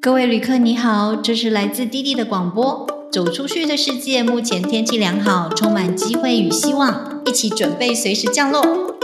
各位旅客，你好，这是来自滴滴的广播。走出去的世界，目前天气良好，充满机会与希望，一起准备随时降落。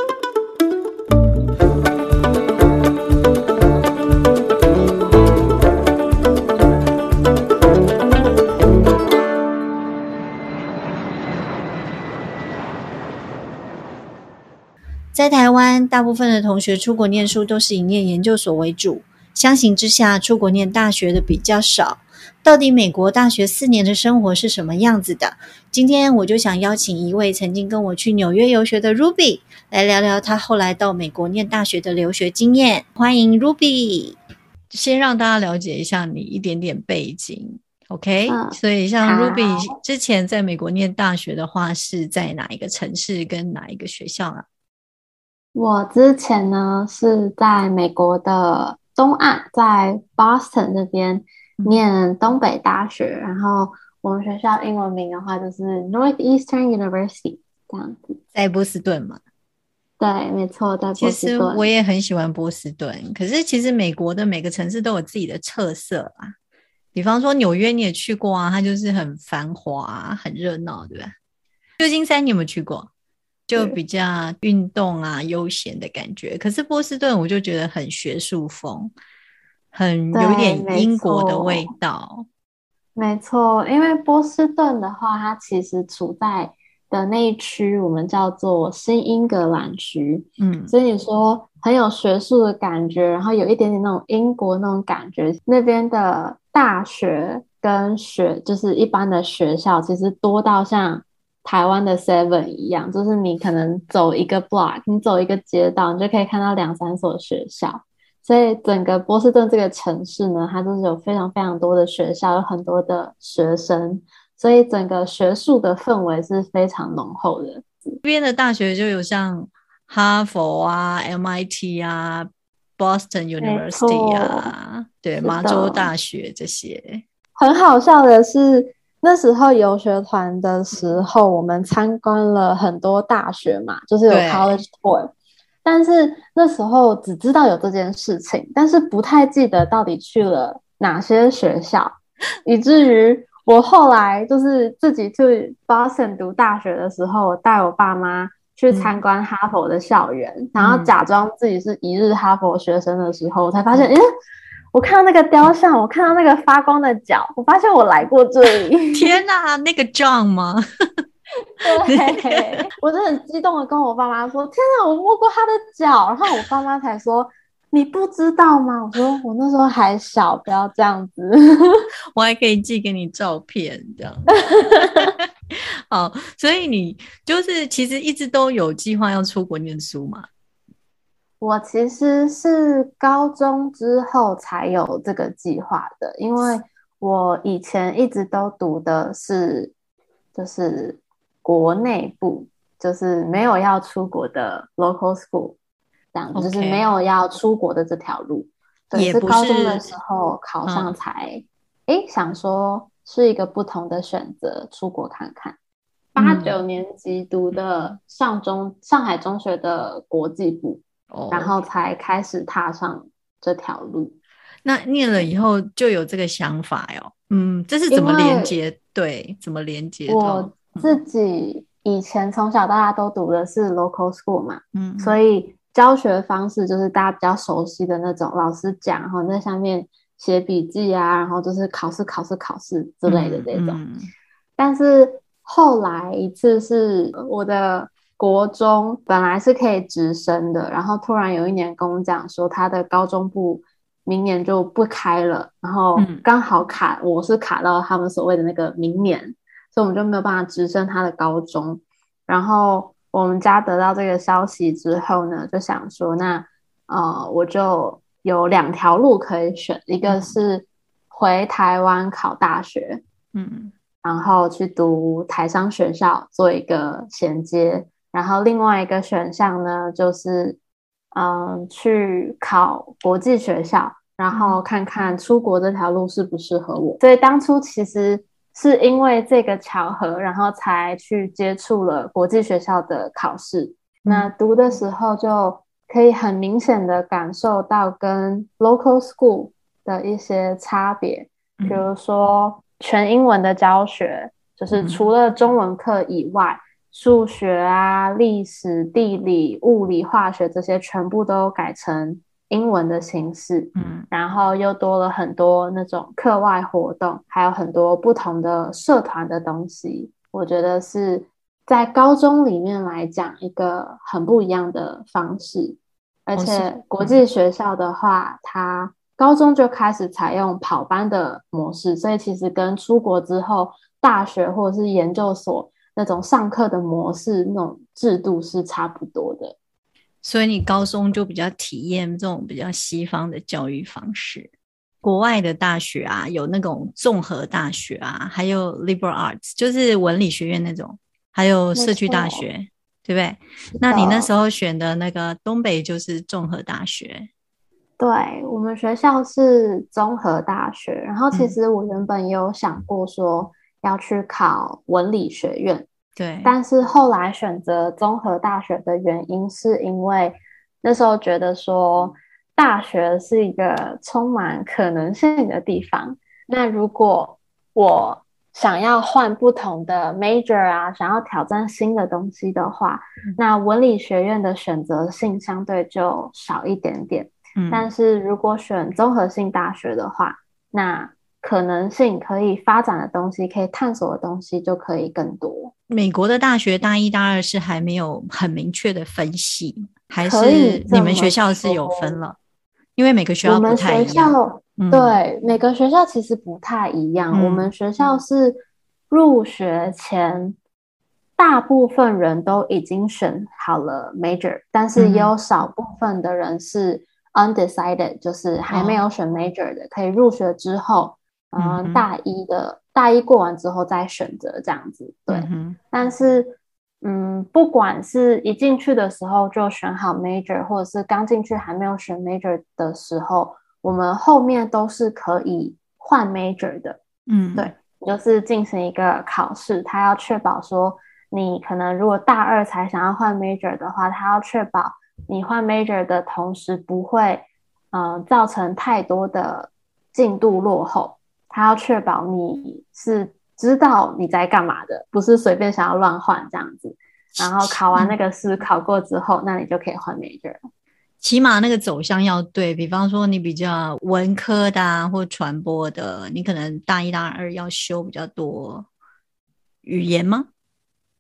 在台湾，大部分的同学出国念书都是以念研究所为主。相形之下，出国念大学的比较少。到底美国大学四年的生活是什么样子的？今天我就想邀请一位曾经跟我去纽约游学的 Ruby 来聊聊他后来到美国念大学的留学经验。欢迎 Ruby，先让大家了解一下你一点点背景，OK？所以像 Ruby 之前在美国念大学的话，是在哪一个城市跟哪一个学校啊？我之前呢是在美国的。东岸在 Boston 那边念东北大学，然后我们学校英文名的话就是 Northeastern University 这样子，在波士顿嘛。对，没错，在波士顿。我也很喜欢波士顿，可是其实美国的每个城市都有自己的特色啊。比方说纽约，你也去过啊，它就是很繁华、很热闹，对吧？旧金山你有没有去过？就比较运动啊，悠闲的感觉。可是波士顿我就觉得很学术风，很有点英国的味道。没错，因为波士顿的话，它其实处在的那一区，我们叫做新英格兰区。嗯，所以你说很有学术的感觉，然后有一点点那种英国那种感觉。那边的大学跟学，就是一般的学校，其实多到像。台湾的 Seven 一样，就是你可能走一个 block，你走一个街道，你就可以看到两三所学校。所以整个波士顿这个城市呢，它就是有非常非常多的学校，有很多的学生，所以整个学术的氛围是非常浓厚的。这边的大学就有像哈佛啊、MIT 啊、Boston University 啊，对，麻州大学这些。很好笑的是。那时候游学团的时候，我们参观了很多大学嘛，就是有 college tour，但是那时候只知道有这件事情，但是不太记得到底去了哪些学校，以至于我后来就是自己去 Boston 读大学的时候，我带我爸妈去参观哈佛的校园，然后假装自己是一日哈佛学生的时候，才发现，诶。我看到那个雕像，我看到那个发光的脚，我发现我来过这里。天哪，那个 John 吗？对，我就很激动的跟我爸妈说：“天哪，我摸过他的脚。”然后我爸妈才说：“你不知道吗？”我说：“我那时候还小，不要这样子。”我还可以寄给你照片，这样。好，所以你就是其实一直都有计划要出国念书嘛？我其实是高中之后才有这个计划的，因为我以前一直都读的是就是国内部，就是没有要出国的 local school，这样就是没有要出国的这条路。也是高中的时候考上才，哎，想说是一个不同的选择，出国看看。八九年级读的上中上海中学的国际部。然后才开始踏上这条路。那念了以后就有这个想法哟。嗯，这是怎么连接？对，怎么连接？我自己以前从小到大都读的是 local school 嘛，嗯，所以教学方式就是大家比较熟悉的那种，老师讲，然后在下面写笔记啊，然后就是考试、考试、考试之类的这种。但是后来一次是我的。国中本来是可以直升的，然后突然有一年跟我讲说他的高中部明年就不开了，然后刚好卡我是卡到他们所谓的那个明年，所以我们就没有办法直升他的高中。然后我们家得到这个消息之后呢，就想说那呃我就有两条路可以选，一个是回台湾考大学，嗯，然后去读台商学校做一个衔接。然后另外一个选项呢，就是嗯，去考国际学校，然后看看出国这条路适不适合我。所以当初其实是因为这个巧合，然后才去接触了国际学校的考试。那读的时候就可以很明显的感受到跟 local school 的一些差别，比如说全英文的教学，就是除了中文课以外，数学啊、历史、地理、物理、化学这些全部都改成英文的形式。嗯，然后又多了很多那种课外活动，还有很多不同的社团的东西。我觉得是在高中里面来讲一个很不一样的方式。而且国际学校的话，它高中就开始采用跑班的模式，所以其实跟出国之后大学或者是研究所那种上课的模式、那种制度是差不多的。所以你高中就比较体验这种比较西方的教育方式。国外的大学啊，有那种综合大学啊，还有 liberal arts，就是文理学院那种，还有社区大学。对不对？那你那时候选的那个东北就是综合大学。对我们学校是综合大学，然后其实我原本也有想过说要去考文理学院，对。但是后来选择综合大学的原因，是因为那时候觉得说大学是一个充满可能性的地方。那如果我想要换不同的 major 啊，想要挑战新的东西的话，那文理学院的选择性相对就少一点点。嗯，但是如果选综合性大学的话，那可能性可以发展的东西，可以探索的东西就可以更多。美国的大学大一、大二是还没有很明确的分系，还是你们学校是有分了？因为每个学校不太一样。对，每个学校其实不太一样。我们学校是入学前，大部分人都已经选好了 major，但是也有少部分的人是 undecided，就是还没有选 major 的，可以入学之后，嗯，大一的大一过完之后再选择这样子。对，但是，嗯，不管是一进去的时候就选好 major，或者是刚进去还没有选 major 的时候。我们后面都是可以换 major 的，嗯，对，就是进行一个考试，他要确保说你可能如果大二才想要换 major 的话，他要确保你换 major 的同时不会，嗯，造成太多的进度落后，他要确保你是知道你在干嘛的，不是随便想要乱换这样子。然后考完那个试考过之后，那你就可以换 major。起码那个走向要对，比方说你比较文科的或传播的，你可能大一、大二要修比较多语言吗？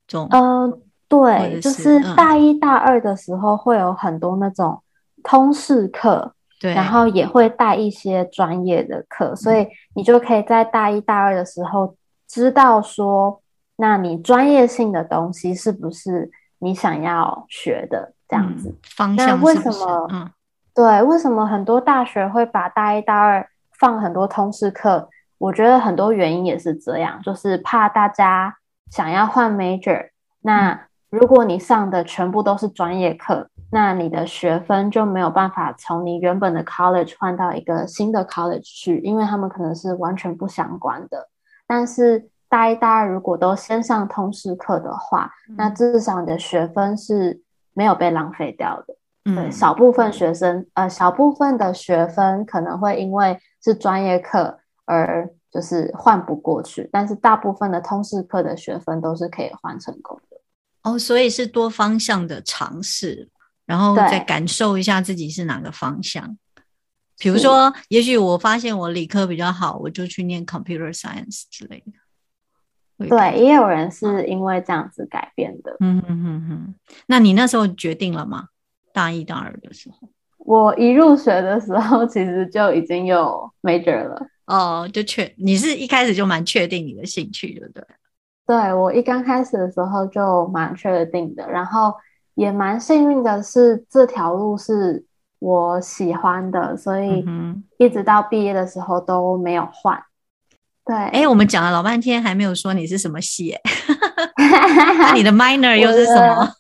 种嗯，对，就是大一、大二的时候会有很多那种通识课，对，然后也会带一些专业的课，所以你就可以在大一、大二的时候知道说，那你专业性的东西是不是你想要学的。这样子，那为什么？嗯，对，为什么很多大学会把大一、大二放很多通识课？我觉得很多原因也是这样，就是怕大家想要换 major。那如果你上的全部都是专业课，那你的学分就没有办法从你原本的 college 换到一个新的 college 去，因为他们可能是完全不相关的。但是大一、大二如果都先上通识课的话，那至少你的学分是。没有被浪费掉的，对，少部分学生，呃，小部分的学分可能会因为是专业课而就是换不过去，但是大部分的通识课的学分都是可以换成功的。哦，所以是多方向的尝试，然后再感受一下自己是哪个方向。比如说，也许我发现我理科比较好，我就去念 computer science 之类的。对，也有人是因为这样子改变的。嗯哼哼哼，那你那时候决定了吗？大一、大二的时候，我一入学的时候，其实就已经有 major 了。哦，就确，你是一开始就蛮确定你的兴趣，对不对？对，我一刚开始的时候就蛮确定的，然后也蛮幸运的是这条路是我喜欢的，所以一直到毕业的时候都没有换。对，哎，我们讲了老半天，还没有说你是什么系，那你的 minor 又是什么？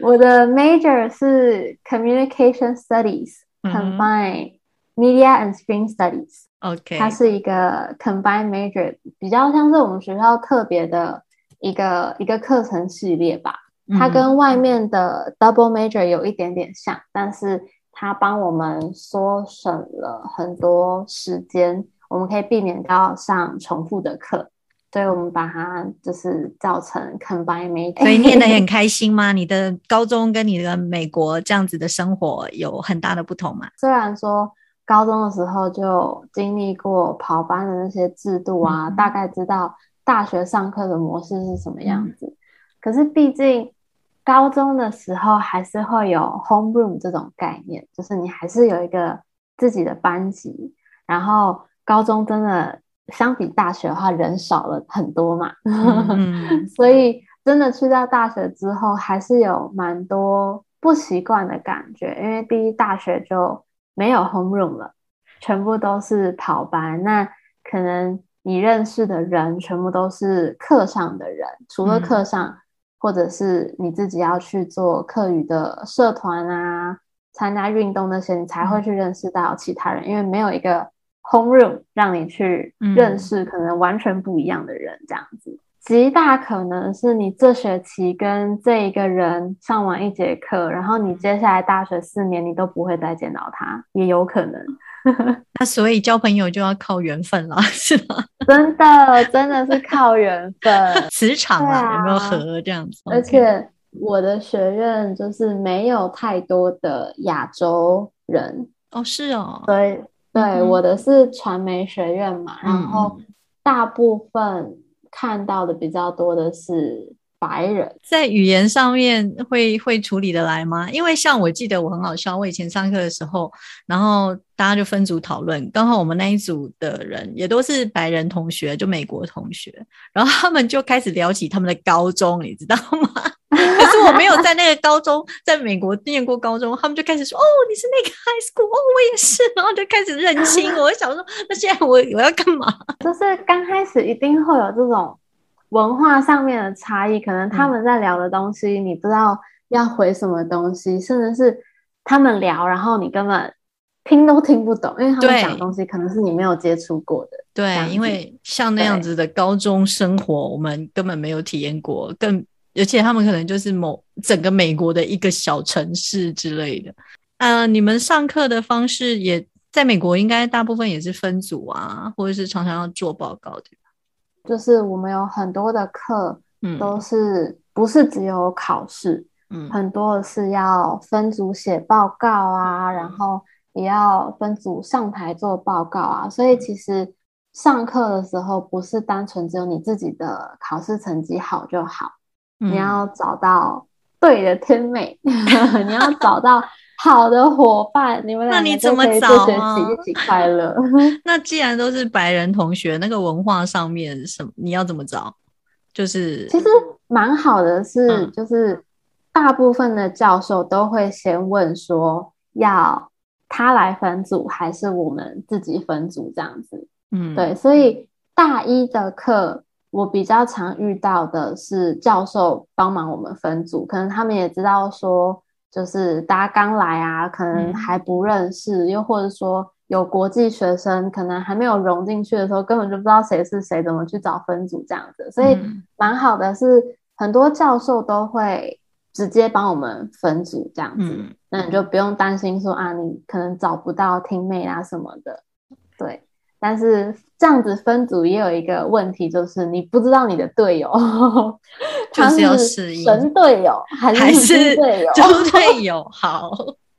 我的 major 是 communication studies，combine media and screen studies。OK，它是一个 combine major，比较像是我们学校特别的一个一个课程系列吧。它跟外面的 double major 有一点点像，但是它帮我们缩省了很多时间，我们可以避免掉上重复的课。所以我们把它就是造成 combine m 所以念得很 开心吗？你的高中跟你的美国这样子的生活有很大的不同吗？虽然说高中的时候就经历过跑班的那些制度啊，大概知道大学上课的模式是什么样子，可是毕竟高中的时候还是会有 home room 这种概念，就是你还是有一个自己的班级，然后高中真的。相比大学的话，人少了很多嘛，所以真的去到大学之后，还是有蛮多不习惯的感觉。因为第一大学就没有 home room 了，全部都是跑班。那可能你认识的人全部都是课上的人，除了课上，或者是你自己要去做课余的社团啊，参加运动那些，你才会去认识到其他人，因为没有一个。Home room 让你去认识可能完全不一样的人，这样子极大可能是你这学期跟这一个人上完一节课，然后你接下来大学四年你都不会再见到他，也有可能。那所以交朋友就要靠缘分了，是吗？真的，真的是靠缘分，磁场啊，有没有合这样子？而且我的学院就是没有太多的亚洲人哦，是哦，所以。对，我的是传媒学院嘛，然后大部分看到的比较多的是白人，在语言上面会会处理的来吗？因为像我记得我很好笑，我以前上课的时候，然后大家就分组讨论，刚好我们那一组的人也都是白人同学，就美国同学，然后他们就开始聊起他们的高中，你知道吗？可是我没有在那个高中，在美国念过高中，他们就开始说：“哦，你是那个 high school，哦，我也是。”然后就开始认亲。我想说，那现在我我要干嘛？就是刚开始一定会有这种文化上面的差异，可能他们在聊的东西，你不知道要回什么东西，甚至是他们聊，然后你根本听都听不懂，因为他们讲东西可能是你没有接触过的。对，因为像那样子的高中生活，我们根本没有体验过，更。而且他们可能就是某整个美国的一个小城市之类的。呃，你们上课的方式也在美国，应该大部分也是分组啊，或者是常常要做报告，对吧？就是我们有很多的课，嗯，都是不是只有考试，嗯，很多的是要分组写报告啊，然后也要分组上台做报告啊。所以其实上课的时候不是单纯只有你自己的考试成绩好就好。你要找到对的天美，你要找到好的伙伴，你们那你怎么找啊？一起快乐。那既然都是白人同学，那个文化上面什么，你要怎么找？就是其实蛮好的，是就是大部分的教授都会先问说，要他来分组还是我们自己分组这样子。嗯，对，所以大一的课。我比较常遇到的是教授帮忙我们分组，可能他们也知道说，就是大家刚来啊，可能还不认识，又或者说有国际学生，可能还没有融进去的时候，根本就不知道谁是谁，怎么去找分组这样子。所以蛮好的是，很多教授都会直接帮我们分组这样子，那你就不用担心说啊，你可能找不到听妹啊什么的，对。但是这样子分组也有一个问题，就是你不知道你的队友 他是神队友还是猪队友？猪队友好，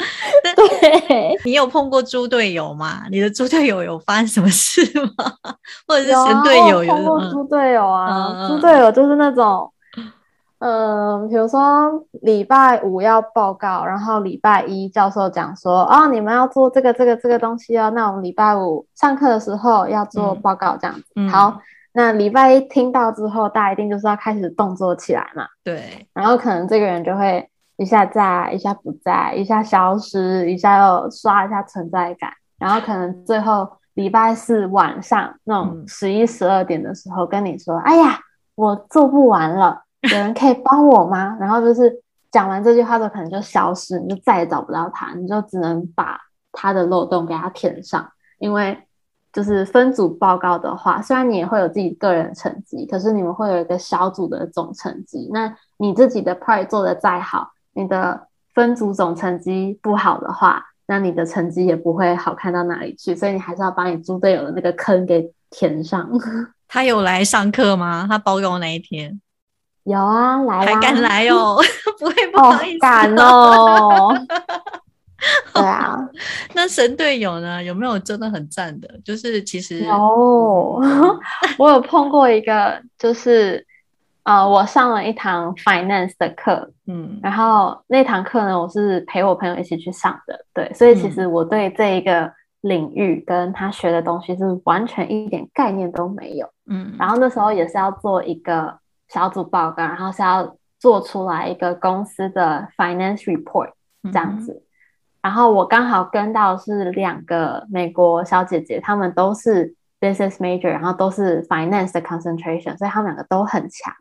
对你有碰过猪队友吗？你的猪队友有发生什么事吗？或者是神队友有碰过猪队友啊？猪队友就是那种。嗯，比如说礼拜五要报告，然后礼拜一教授讲说，哦，你们要做这个这个这个东西哦，那我们礼拜五上课的时候要做报告，这样子。好，那礼拜一听到之后，大家一定就是要开始动作起来嘛。对。然后可能这个人就会一下在，一下不在，一下消失，一下又刷一下存在感，然后可能最后礼拜四晚上那种十一十二点的时候跟你说，哎呀，我做不完了。有人可以帮我吗？然后就是讲完这句话之后，可能就消失，你就再也找不到他，你就只能把他的漏洞给他填上。因为就是分组报告的话，虽然你也会有自己个人成绩，可是你们会有一个小组的总成绩。那你自己的 part 做的再好，你的分组总成绩不好的话，那你的成绩也不会好看到哪里去。所以你还是要把你猪队友的那个坑给填上。他有来上课吗？他报告那一天有啊，来还敢来哦？不会不好意思，敢哦。对啊，那神队友呢？有没有真的很赞的？就是其实有，我有碰过一个，就是呃，我上了一堂 finance 的课，嗯，然后那堂课呢，我是陪我朋友一起去上的，对，所以其实我对这一个领域跟他学的东西是完全一点概念都没有，嗯，然后那时候也是要做一个小组报告，然后是要做出来一个公司的 finance report 这样子。然后我刚好跟到是两个美国小姐姐，她们都是 business major，然后都是 finance 的 concentration，所以她们两个都很强。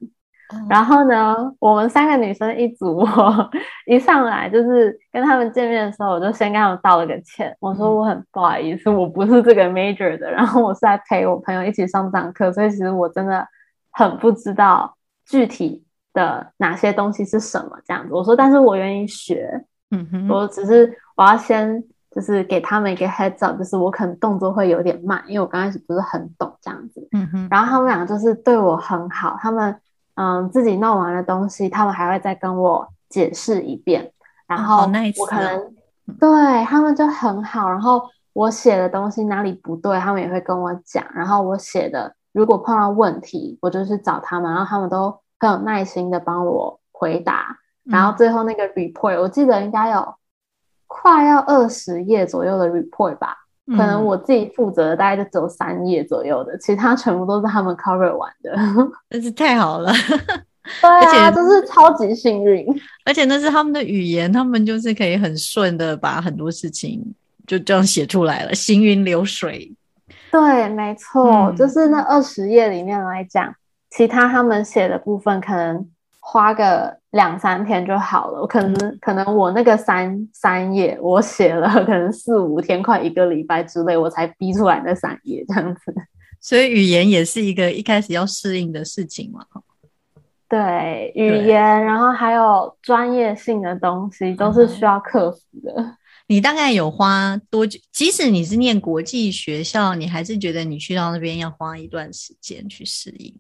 然后呢，我们三个女生一组，我一上来就是跟他们见面的时候，我就先跟他们道了个歉，我说我很不好意思，我不是这个 major 的，然后我是来陪我朋友一起上这堂课，所以其实我真的很不知道具体的哪些东西是什么这样子。我说，但是我愿意学。嗯哼，我只是我要先就是给他们一个 heads up，就是我可能动作会有点慢，因为我刚开始不是很懂这样子。嗯哼，然后他们两个就是对我很好，他们嗯自己弄完的东西，他们还会再跟我解释一遍。然后我可能对他们就很好，然后我写的东西哪里不对，他们也会跟我讲。然后我写的如果碰到问题，我就是找他们，然后他们都很有耐心的帮我回答。然后最后那个 report，我记得应该有快要二十页左右的 report 吧，可能我自己负责的大概就只有三页左右的，其他全部都是他们 cover 完的，真是太好了。对啊，就是超级幸运，而且那是他们的语言，他们就是可以很顺的把很多事情就这样写出来了，行云流水。对，没错，就是那二十页里面来讲，其他他们写的部分可能。花个两三天就好了，可能可能我那个三三页，我写了可能四五天，快一个礼拜之内，我才逼出来那三页这样子。所以语言也是一个一开始要适应的事情嘛。对，语言，然后还有专业性的东西，都是需要克服的。你大概有花多久？即使你是念国际学校，你还是觉得你去到那边要花一段时间去适应。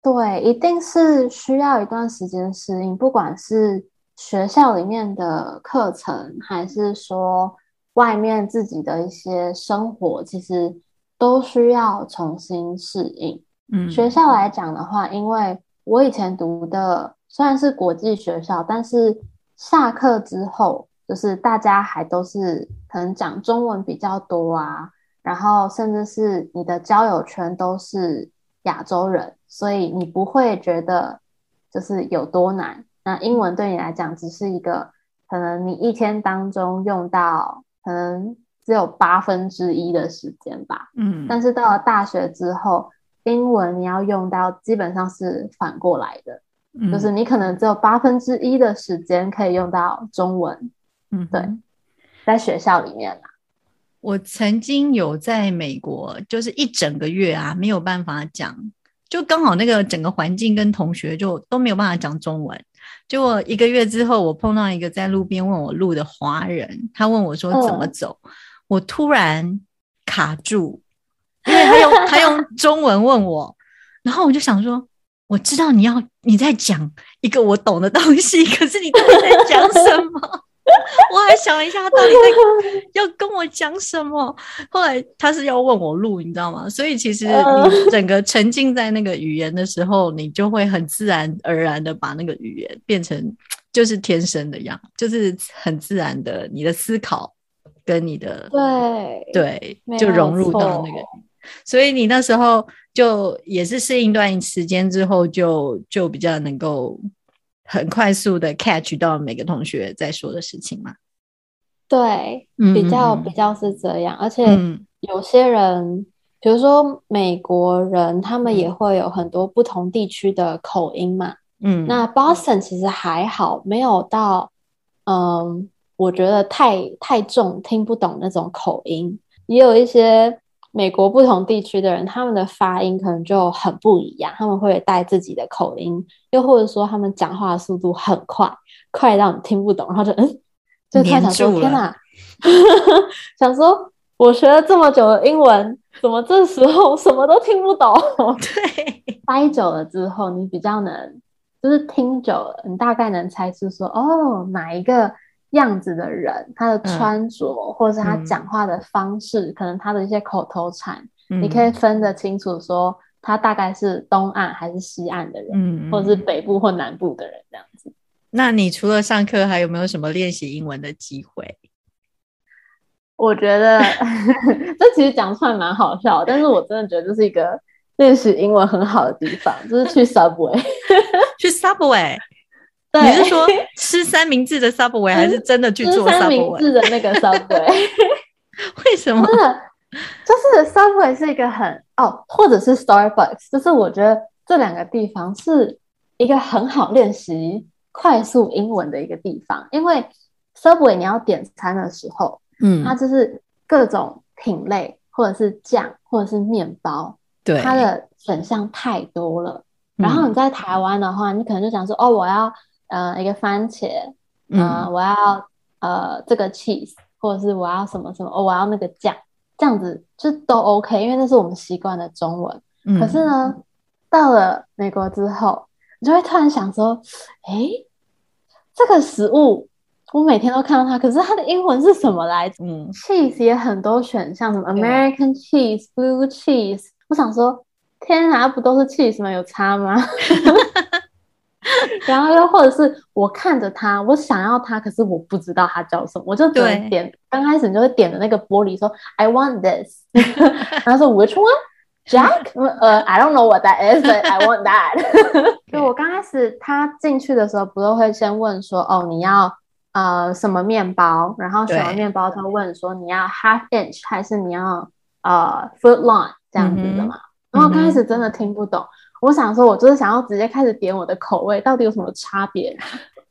对，一定是需要一段时间适应，不管是学校里面的课程，还是说外面自己的一些生活，其实都需要重新适应。嗯，学校来讲的话，因为我以前读的虽然是国际学校，但是下课之后，就是大家还都是可能讲中文比较多啊，然后甚至是你的交友圈都是亚洲人。所以你不会觉得就是有多难。那英文对你来讲只是一个可能你一天当中用到可能只有八分之一的时间吧。嗯。但是到了大学之后，英文你要用到基本上是反过来的，就是你可能只有八分之一的时间可以用到中文。嗯，对，在学校里面啦。我曾经有在美国，就是一整个月啊，没有办法讲。就刚好那个整个环境跟同学就都没有办法讲中文。结果一个月之后，我碰到一个在路边问我路的华人，他问我说怎么走，我突然卡住，因为他用他用中文问我，然后我就想说，我知道你要你在讲一个我懂的东西，可是你到底在讲什么？我还想了一下，他到底在 要跟我讲什么？后来他是要问我路，你知道吗？所以其实你整个沉浸在那个语言的时候，你就会很自然而然的把那个语言变成就是天生的样，就是很自然的，你的思考跟你的对对就融入到那个，所以你那时候就也是适应一段时间之后，就就比较能够。很快速的 catch 到每个同学在说的事情嘛？对，比较比较是这样，而且有些人，比如说美国人，他们也会有很多不同地区的口音嘛。嗯，那 Boston 其实还好，没有到，嗯，我觉得太太重，听不懂那种口音，也有一些。美国不同地区的人，他们的发音可能就很不一样，他们会带自己的口音，又或者说他们讲话的速度很快，快到你听不懂，然后就嗯，就太想说天哪，想说我学了这么久的英文，怎么这时候什么都听不懂？对，待久了之后，你比较能，就是听久了，你大概能猜出说，哦，哪一个样子的人，他的穿着或者是他讲话的方式，可能他的一些口头禅，你可以分得清楚说。他大概是东岸还是西岸的人，嗯，或者是北部或南部的人这样子。那你除了上课，还有没有什么练习英文的机会？我觉得 这其实讲出来蛮好笑，但是我真的觉得这是一个练习英文很好的地方，就是去 Subway，去 Subway。对，你是说吃三明治的 Subway，还是真的去做三明治的那个 Subway？为什么？就是 Subway 是一个很哦，或者是 Starbucks，就是我觉得这两个地方是一个很好练习快速英文的一个地方。因为 Subway 你要点餐的时候，嗯，它就是各种品类，或者是酱，或者是面包，对，它的选项太多了。然后你在台湾的话，你可能就想说，哦，我要呃一个番茄，嗯，我要呃这个 cheese，或者是我要什么什么，哦，我要那个酱。这样子就都 OK，因为那是我们习惯的中文。可是呢，到了美国之后，你就会突然想说：“哎，这个食物我每天都看到它，可是它的英文是什么来着？”嗯，cheese 也很多选项，什么 American cheese、blue cheese。我想说，天啊，不都是 cheese 吗？有差吗？然后又或者是我看着他，我想要他，可是我不知道他叫什么，我就只能点。刚开始你就会点的那个玻璃说 I want this，然后说 Which one，Jack？呃，I don't know what that is，but I want that。就我刚开始他进去的时候，不都会先问说，哦，你要呃什么面包？然后选完面包，他问说你要 half inch 还是你要呃 foot long 这样子的嘛？然后刚开始真的听不懂。我想说，我就是想要直接开始点我的口味，到底有什么差别？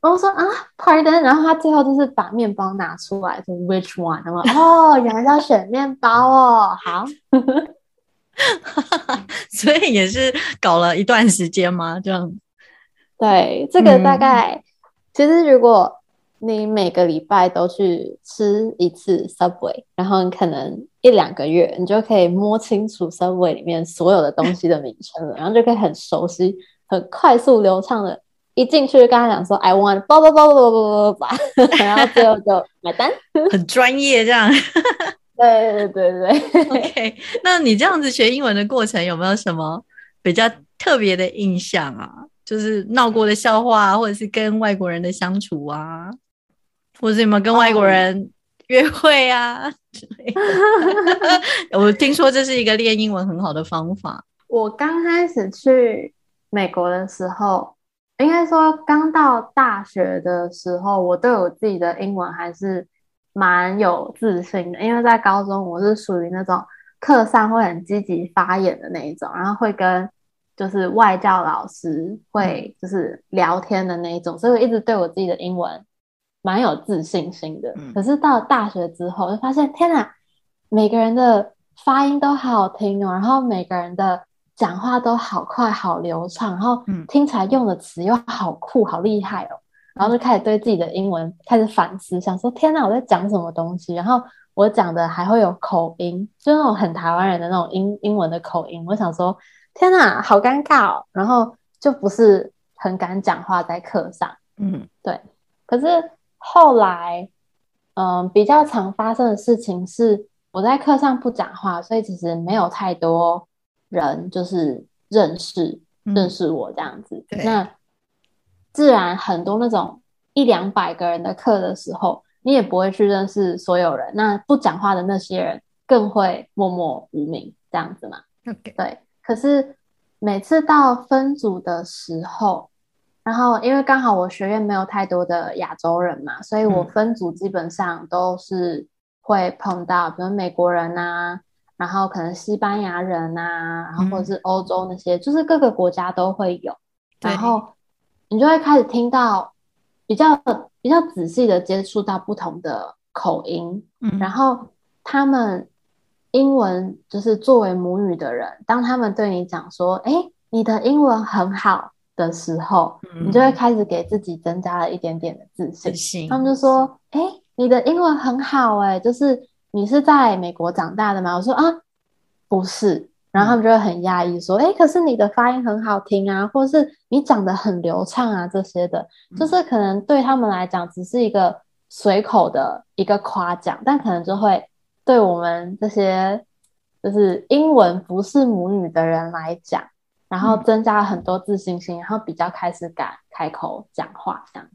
然后说啊，Pardon，然后他最后就是把面包拿出来，说 Which one？然后哦，原来要选面包哦，好，所以也是搞了一段时间吗？这样？对，这个大概其实如果。你每个礼拜都去吃一次 Subway，然后你可能一两个月，你就可以摸清楚 Subway 里面所有的东西的名称了，然后就可以很熟悉、很快速流畅的，一进去就跟他讲说 I want，叭叭叭叭叭叭叭，然后最后就买单，很专业这样。对对对对，OK。那你这样子学英文的过程有没有什么比较特别的印象啊？就是闹过的笑话，或者是跟外国人的相处啊？或者有没有跟外国人约会啊？我听说这是一个练英文很好的方法。我刚开始去美国的时候，应该说刚到大学的时候，我对我自己的英文还是蛮有自信的。因为在高中，我是属于那种课上会很积极发言的那一种，然后会跟就是外教老师会就是聊天的那一种，所以我一直对我自己的英文。蛮有自信心的，可是到大学之后就发现，天哪，每个人的发音都好好听哦，然后每个人的讲话都好快、好流畅，然后听起来用的词又好酷、好厉害哦，然后就开始对自己的英文开始反思，想说天哪，我在讲什么东西？然后我讲的还会有口音，就那种很台湾人的那种英英文的口音。我想说，天哪，好尴尬哦，然后就不是很敢讲话在课上。嗯，对，可是。后来，嗯，比较常发生的事情是我在课上不讲话，所以其实没有太多人就是认识认识我这样子。那自然很多那种一两百个人的课的时候，你也不会去认识所有人。那不讲话的那些人更会默默无名这样子嘛。对。可是每次到分组的时候。然后，因为刚好我学院没有太多的亚洲人嘛，所以我分组基本上都是会碰到，比如美国人呐，然后可能西班牙人啊，然后或者是欧洲那些，就是各个国家都会有。然后你就会开始听到比较比较仔细的接触到不同的口音，然后他们英文就是作为母语的人，当他们对你讲说：“哎，你的英文很好。”的时候，你就会开始给自己增加了一点点的自信。他们就说：“哎，你的英文很好哎，就是你是在美国长大的吗？我说啊，不是。然后他们就会很压抑，说：“哎，可是你的发音很好听啊，或者是你讲的很流畅啊，这些的，就是可能对他们来讲只是一个随口的一个夸奖，但可能就会对我们这些就是英文不是母语的人来讲，然后增加了很多自信心，然后比较开始敢开口讲话这样。”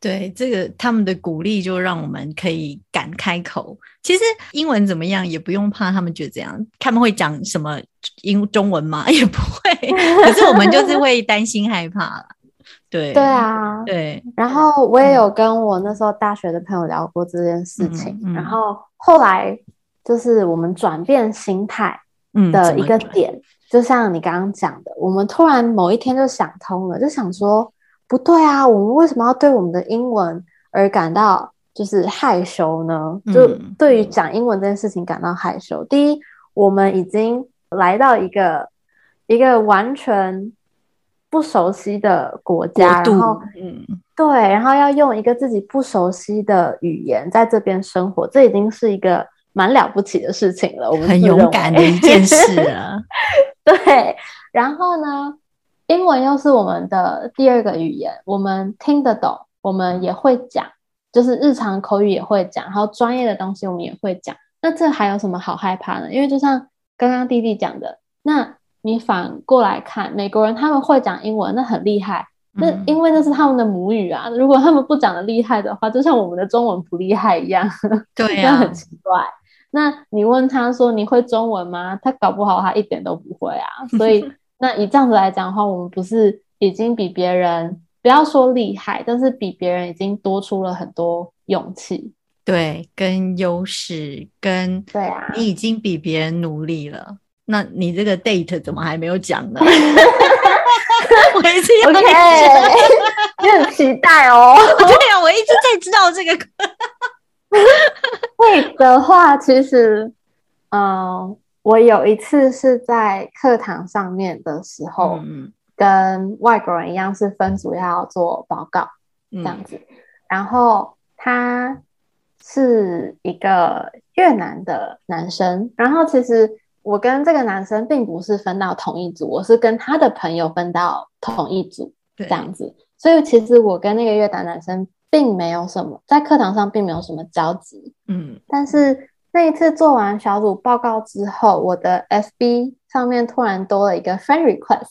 对这个他们的鼓励，就让我们可以敢开口。其实英文怎么样，也不用怕他们觉得这样。他们会讲什么英中文吗？也不会。可是我们就是会担心害怕了。对 对啊，对。然后我也有跟我那时候大学的朋友聊过这件事情。然后后来就是我们转变心态的一个点，就像你刚刚讲的，我们突然某一天就想通了，就想说。不对啊，我们为什么要对我们的英文而感到就是害羞呢？就对于讲英文这件事情感到害羞。第一，我们已经来到一个一个完全不熟悉的国家，然后，嗯，对，然后要用一个自己不熟悉的语言在这边生活，这已经是一个蛮了不起的事情了。我们很勇敢的一件事啊。对，然后呢？英文又是我们的第二个语言，我们听得懂，我们也会讲，就是日常口语也会讲，然后专业的东西我们也会讲。那这还有什么好害怕呢？因为就像刚刚弟弟讲的，那你反过来看，美国人他们会讲英文，那很厉害，那因为那是他们的母语啊。如果他们不讲的厉害的话，就像我们的中文不厉害一样，对呀，很奇怪。那你问他说你会中文吗？他搞不好他一点都不会啊，所以。那以这样子来讲的话，我们不是已经比别人不要说厉害，但是比别人已经多出了很多勇气，对，跟优势，跟对啊，你已经比别人努力了。那你这个 date 怎么还没有讲呢？我一直 OK，你很期待哦。对啊，我一直在知道这个。会的话，其实，嗯。我有一次是在课堂上面的时候，嗯跟外国人一样是分组要做报告这样子，然后他是一个越南的男生，然后其实我跟这个男生并不是分到同一组，我是跟他的朋友分到同一组这样子，所以其实我跟那个越南男生并没有什么在课堂上并没有什么交集，嗯，但是。那一次做完小组报告之后，我的 FB 上面突然多了一个 friend request，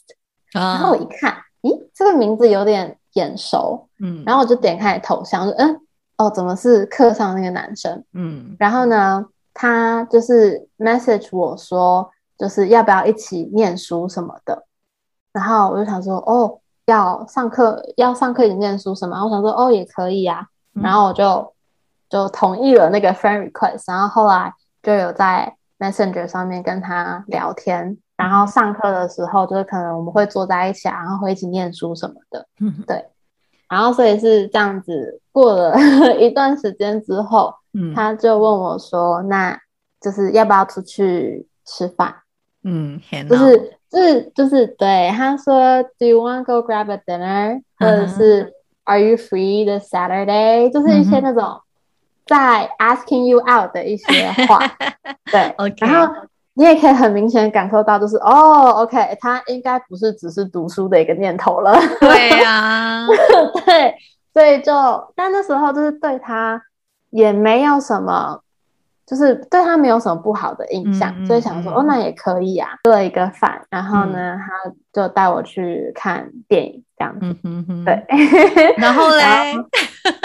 然后我一看，咦，这个名字有点眼熟，嗯，然后我就点开头像，说，嗯，哦，怎么是课上那个男生？嗯，然后呢，他就是 message 我说，就是要不要一起念书什么的，然后我就想说，哦，要上课要上课一起念书什么？我想说，哦，也可以啊，然后我就。就同意了那个 friend request，然后后来就有在 messenger 上面跟他聊天，然后上课的时候就是可能我们会坐在一起，然后会一起念书什么的，对，然后所以是这样子过了 一段时间之后，嗯。他就问我说：“那就是要不要出去吃饭？”嗯，就是就是就是对他说：“Do you want go grab a dinner？” 或者是 “Are you free the Saturday？” 就是一些那种。在 asking you out 的一些话，对，然后你也可以很明显感受到，就是哦，OK，他应该不是只是读书的一个念头了，对呀，对，所以就，但那时候就是对他也没有什么，就是对他没有什么不好的印象，所以想说，哦，那也可以啊，做了一个饭，然后呢，他就带我去看电影，这样子，对，然后嘞，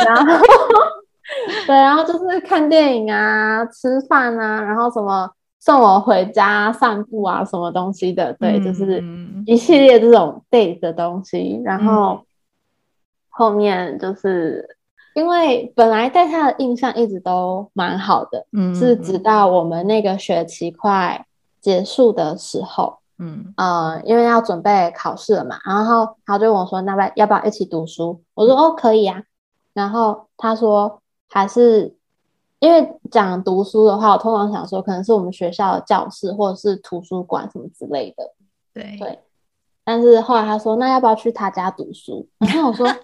然后。对，然后就是看电影啊，吃饭啊，然后什么送我回家散步啊，什么东西的，对，就是一系列这种 date 的东西。然后后面就是因为本来对他的印象一直都蛮好的，嗯，是直到我们那个学期快结束的时候，嗯呃，因为要准备考试了嘛，然后他就问我说：“那不要不要一起读书？”我说：“哦，可以啊。”然后他说。还是因为讲读书的话，我通常想说，可能是我们学校的教室或者是图书馆什么之类的。对对。但是后来他说，那要不要去他家读书？然后我说，啊，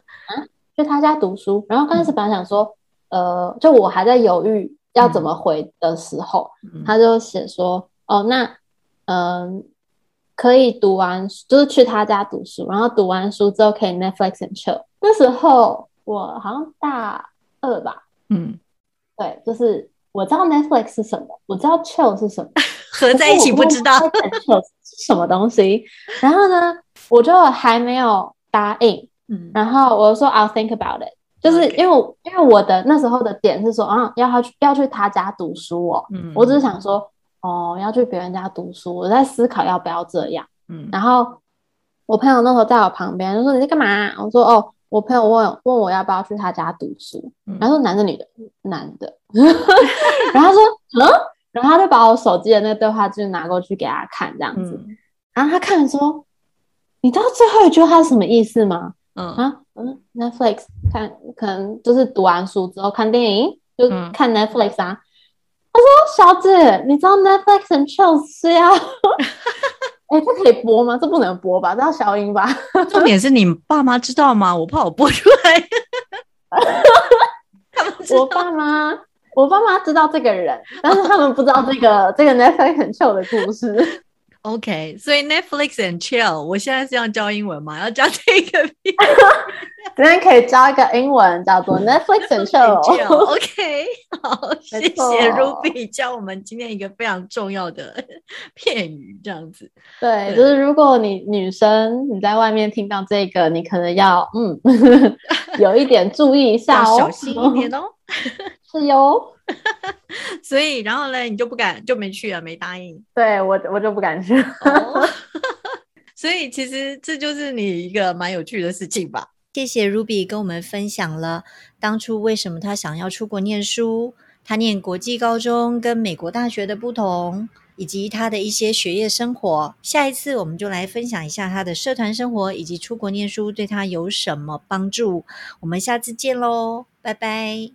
去他家读书。然后刚开始本来想说，呃，就我还在犹豫要怎么回的时候，他就写说，哦，那嗯，可以读完，就是去他家读书，然后读完书之后可以 Netflix and chill。那时候我好像大二吧，嗯，对，就是我知道 Netflix 是什么，我知道 chill 是什么，合在一起不知道是什么东西。然后呢，我就还没有答应，嗯，然后我说 I'll think about it。就是因为，因为我的那时候的点是说，啊，要他去要去他家读书哦。嗯，我只是想说，哦，要去别人家读书，我在思考要不要这样。嗯，然后我朋友那时候在我旁边就说：“你在干嘛？”我说：“哦，我朋友问问我要不要去他家读书。”然后说：“男的女的？男的。”然后他说：“嗯。”然后他就把我手机的那个对话记录拿过去给他看，这样子。然后他看说：“你知道最后一句话是什么意思吗？”嗯啊嗯，Netflix 看可能就是读完书之后看电影，就看 Netflix 啊。他说：“小姐，你知道 Netflix and chill 是要？哎，这可以播吗？这不能播吧？这要消音吧？重点是你爸妈知道吗？我怕我播出来。我爸妈，我爸妈知道这个人，但是他们不知道这个这个 Netflix and chill 的故事。” OK，所以 Netflix and chill，我现在是要教英文吗？要教这个？今天可以教一个英文，叫做 Netflix and chill。OK，好，谢谢 Ruby 教我们今天一个非常重要的片语，这样子。对，就是如果你女生你在外面听到这个，你可能要嗯 有一点注意一下哦，小心一点哦。是哟。所以，然后呢，你就不敢，就没去了，没答应。对我，我就不敢去。所以，其实这就是你一个蛮有趣的事情吧。谢谢 Ruby 跟我们分享了当初为什么他想要出国念书，他念国际高中跟美国大学的不同，以及他的一些学业生活。下一次我们就来分享一下他的社团生活以及出国念书对他有什么帮助。我们下次见喽，拜拜。